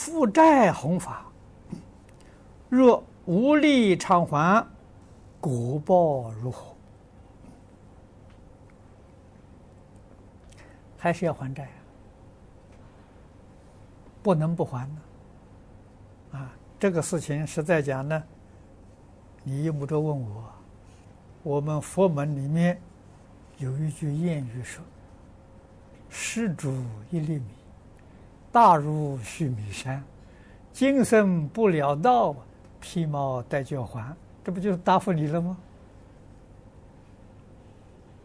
负债弘法，若无力偿还，果报如何？还是要还债，不能不还呢。啊，这个事情实在讲呢，你用不着问我。我们佛门里面有一句谚语说：“施主一粒米。”大如须弥山，今生不了道，披毛戴角还，这不就是答复你了吗？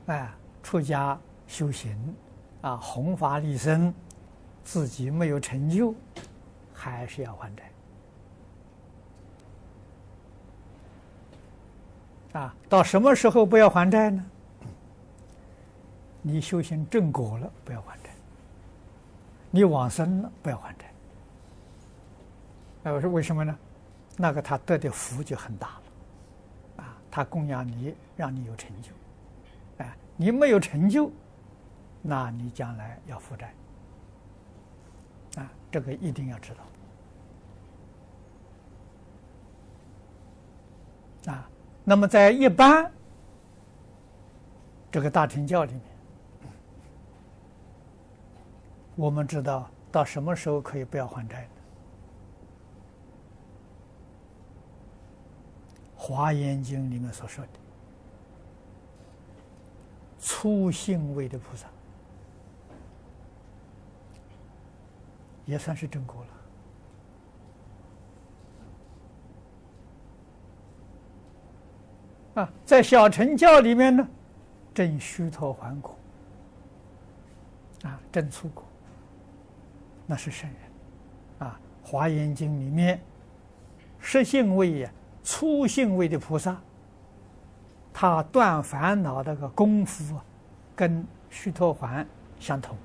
哎，出家修行啊，弘法利生，自己没有成就，还是要还债。啊，到什么时候不要还债呢？你修行正果了，不要还债。你往生了，不要还债。那我说为什么呢？那个他得的福就很大了，啊，他供养你，让你有成就，哎，你没有成就，那你将来要负债，啊，这个一定要知道，啊，那么在一般这个大乘教里面。我们知道到什么时候可以不要还债呢？《华严经》里面所说的初信位的菩萨，也算是正果了。啊，在小乘教里面呢，证须陀洹果，啊，证初果。那是圣人，啊，《华严经》里面，实信位呀，初信位的菩萨，他断烦恼的个功夫，跟须陀洹相同，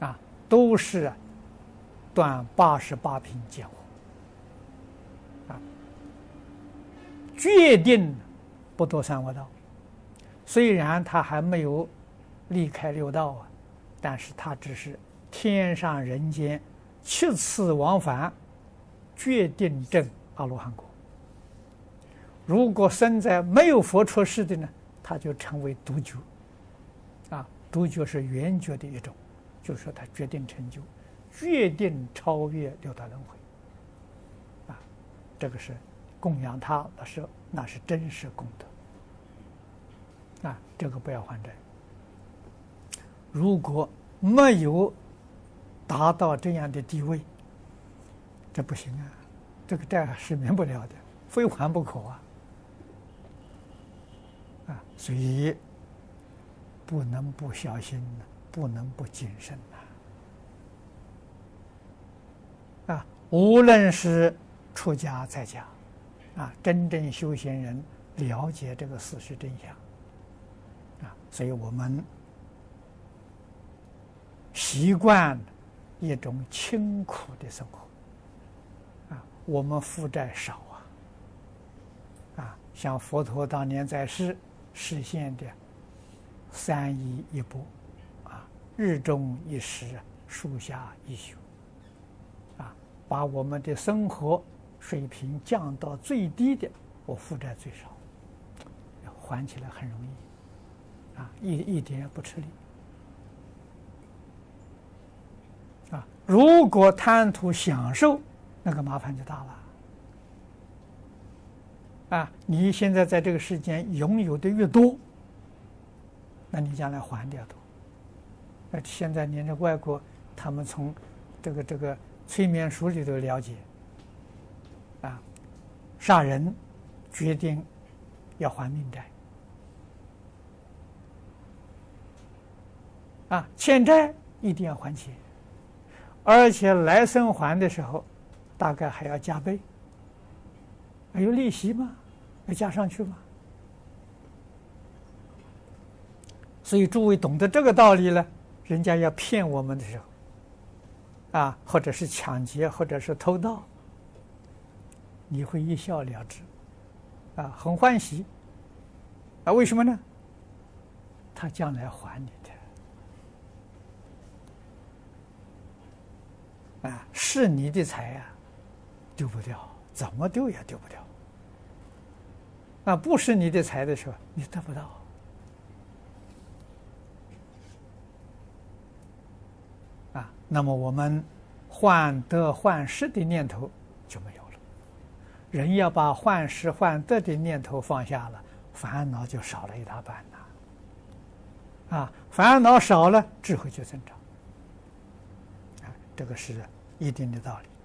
啊，都是断八十八品见惑，啊，决定不堕三恶道。虽然他还没有离开六道啊，但是他只是。天上人间，七次往返，决定证阿罗汉果。如果生在没有佛出世的呢，他就成为独觉。啊，独觉是圆觉的一种，就是说他决定成就，决定超越六道轮回。啊，这个是供养他，那是那是真实功德。啊，这个不要还债。如果没有。达到这样的地位，这不行啊！这个债是免不了的，非还不可啊！啊，所以不能不小心，不能不谨慎呐！啊，无论是出家在家，啊，真正修行人了解这个事实真相，啊，所以我们习惯。一种清苦的生活，啊，我们负债少啊，啊，像佛陀当年在世实现的三衣一钵，啊，日中一食，树下一宿，啊，把我们的生活水平降到最低的，我负债最少，还起来很容易，啊，一一点也不吃力。啊，如果贪图享受，那个麻烦就大了。啊，你现在在这个世间拥有的越多，那你将来还的要多。那现在连着外国，他们从这个这个催眠书里头了解，啊，杀人决定要还命债，啊，欠债一定要还钱。而且来生还的时候，大概还要加倍，还有利息吗？要加上去吗？所以诸位懂得这个道理呢，人家要骗我们的时候，啊，或者是抢劫，或者是偷盗，你会一笑了之，啊，很欢喜，啊，为什么呢？他将来还你的。啊，是你的财啊，丢不掉，怎么丢也丢不掉。那不是你的财的时候，你得不到。啊，那么我们患得患失的念头就没有了。人要把患失患得的念头放下了，烦恼就少了一大半呐。啊，烦恼少了，智慧就增长。这个是一定的道理。